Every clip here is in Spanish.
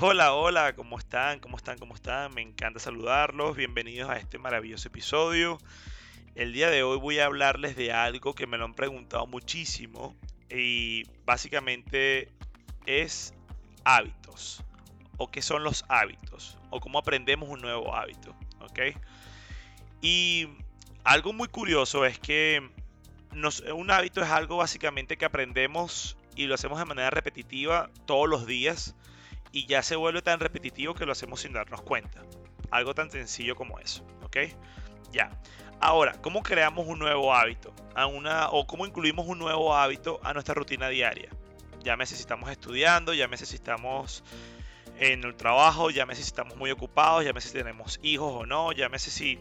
Hola, hola, ¿cómo están? ¿Cómo están? ¿Cómo están? Me encanta saludarlos. Bienvenidos a este maravilloso episodio. El día de hoy voy a hablarles de algo que me lo han preguntado muchísimo y básicamente es hábitos o qué son los hábitos o cómo aprendemos un nuevo hábito, ¿ok? Y algo muy curioso es que un hábito es algo básicamente que aprendemos y lo hacemos de manera repetitiva todos los días y ya se vuelve tan repetitivo que lo hacemos sin darnos cuenta. Algo tan sencillo como eso, ¿ok? Ya. Ahora, ¿cómo creamos un nuevo hábito? A una, o cómo incluimos un nuevo hábito a nuestra rutina diaria. Ya me si estamos estudiando, ya me si estamos en el trabajo, ya me si estamos muy ocupados, ya me si tenemos hijos o no, ya me si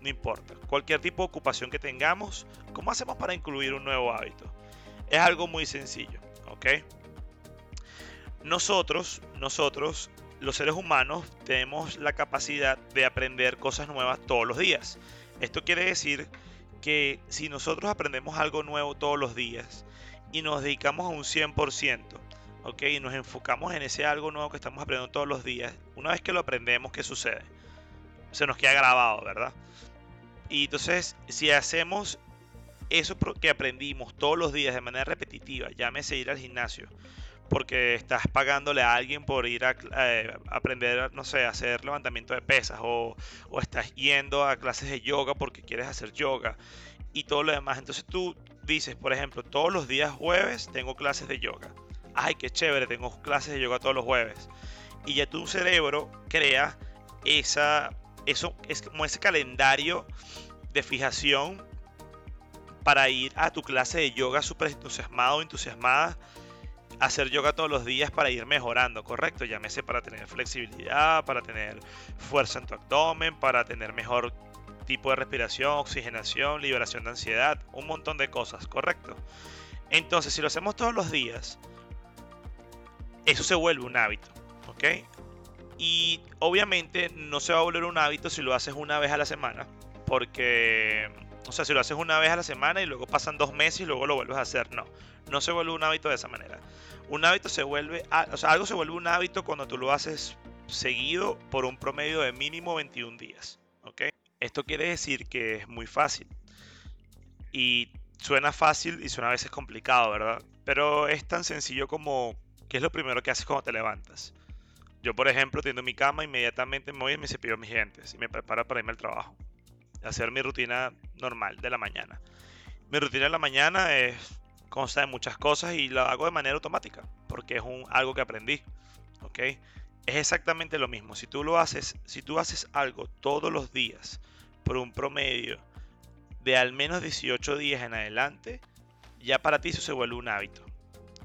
no importa. Cualquier tipo de ocupación que tengamos, ¿cómo hacemos para incluir un nuevo hábito? Es algo muy sencillo, ¿ok? Nosotros, nosotros, los seres humanos, tenemos la capacidad de aprender cosas nuevas todos los días. Esto quiere decir que si nosotros aprendemos algo nuevo todos los días y nos dedicamos a un 100%, ¿ok? Y nos enfocamos en ese algo nuevo que estamos aprendiendo todos los días, una vez que lo aprendemos, ¿qué sucede? Se nos queda grabado, ¿verdad? Y entonces, si hacemos eso que aprendimos todos los días de manera repetitiva, llámese ir al gimnasio, porque estás pagándole a alguien por ir a eh, aprender, no sé, a hacer levantamiento de pesas, o, estás yendo a clases de yoga porque quieres hacer yoga y todo lo demás. Entonces tú dices, por ejemplo, todos los días jueves tengo clases de yoga. Ay, qué chévere, tengo clases de yoga todos los jueves. Y ya tu cerebro crea esa eso es como ese calendario de fijación para ir a tu clase de yoga súper entusiasmado entusiasmada, hacer yoga todos los días para ir mejorando, ¿correcto? Llámese para tener flexibilidad, para tener fuerza en tu abdomen, para tener mejor tipo de respiración, oxigenación, liberación de ansiedad, un montón de cosas, ¿correcto? Entonces, si lo hacemos todos los días, eso se vuelve un hábito, ¿ok? Y obviamente no se va a volver un hábito si lo haces una vez a la semana. Porque, o sea, si lo haces una vez a la semana y luego pasan dos meses y luego lo vuelves a hacer, no. No se vuelve un hábito de esa manera. Un hábito se vuelve, o sea, algo se vuelve un hábito cuando tú lo haces seguido por un promedio de mínimo 21 días. ¿Ok? Esto quiere decir que es muy fácil. Y suena fácil y suena a veces complicado, ¿verdad? Pero es tan sencillo como, ¿qué es lo primero que haces cuando te levantas? Yo, por ejemplo, tiendo mi cama, inmediatamente me voy y me cepillo mis dientes y me preparo para irme al trabajo. Hacer mi rutina normal de la mañana. Mi rutina de la mañana es, consta de muchas cosas y lo hago de manera automática, porque es un, algo que aprendí. ¿ok? Es exactamente lo mismo. Si tú lo haces, si tú haces algo todos los días por un promedio de al menos 18 días en adelante, ya para ti eso se vuelve un hábito.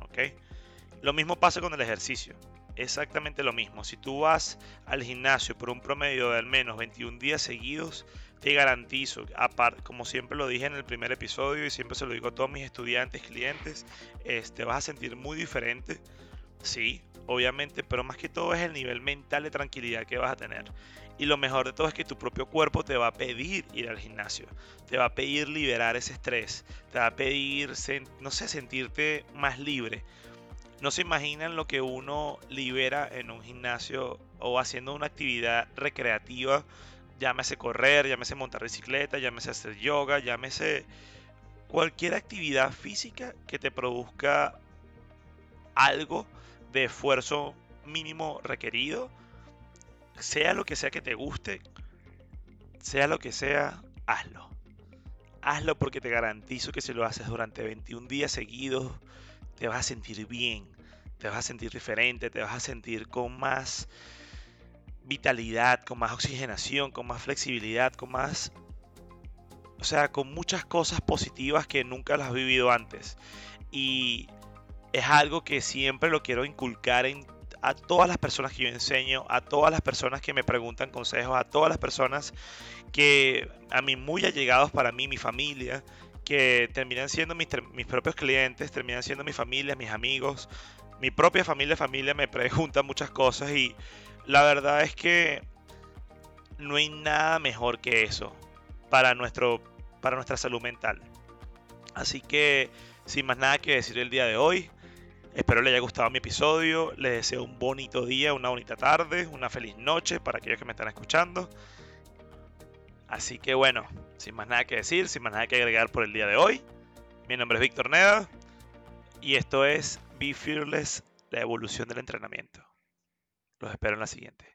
¿ok? Lo mismo pasa con el ejercicio exactamente lo mismo. Si tú vas al gimnasio por un promedio de al menos 21 días seguidos, te garantizo, como siempre lo dije en el primer episodio y siempre se lo digo a todos mis estudiantes, clientes, te este, vas a sentir muy diferente. Sí, obviamente, pero más que todo es el nivel mental de tranquilidad que vas a tener. Y lo mejor de todo es que tu propio cuerpo te va a pedir ir al gimnasio, te va a pedir liberar ese estrés, te va a pedir, no sé, sentirte más libre no se imaginan lo que uno libera en un gimnasio o haciendo una actividad recreativa, llámese correr, llámese montar bicicleta, llámese hacer yoga, llámese cualquier actividad física que te produzca algo de esfuerzo mínimo requerido, sea lo que sea que te guste, sea lo que sea, hazlo. Hazlo porque te garantizo que si lo haces durante 21 días seguidos, te vas a sentir bien, te vas a sentir diferente, te vas a sentir con más vitalidad, con más oxigenación, con más flexibilidad, con más... O sea, con muchas cosas positivas que nunca las has vivido antes. Y es algo que siempre lo quiero inculcar en, a todas las personas que yo enseño, a todas las personas que me preguntan consejos, a todas las personas que a mí muy allegados para mí, mi familia, que terminan siendo mis, mis, propios clientes, terminan siendo mi familia, mis amigos, mi propia familia, familia me pregunta muchas cosas y la verdad es que no hay nada mejor que eso para, nuestro, para nuestra salud mental. Así que, sin más nada que decir el día de hoy, Espero les haya gustado mi episodio. Les deseo un bonito día, una bonita tarde, una feliz noche para aquellos que me están escuchando. Así que bueno, sin más nada que decir, sin más nada que agregar por el día de hoy. Mi nombre es Víctor Neda y esto es Be Fearless, la evolución del entrenamiento. Los espero en la siguiente.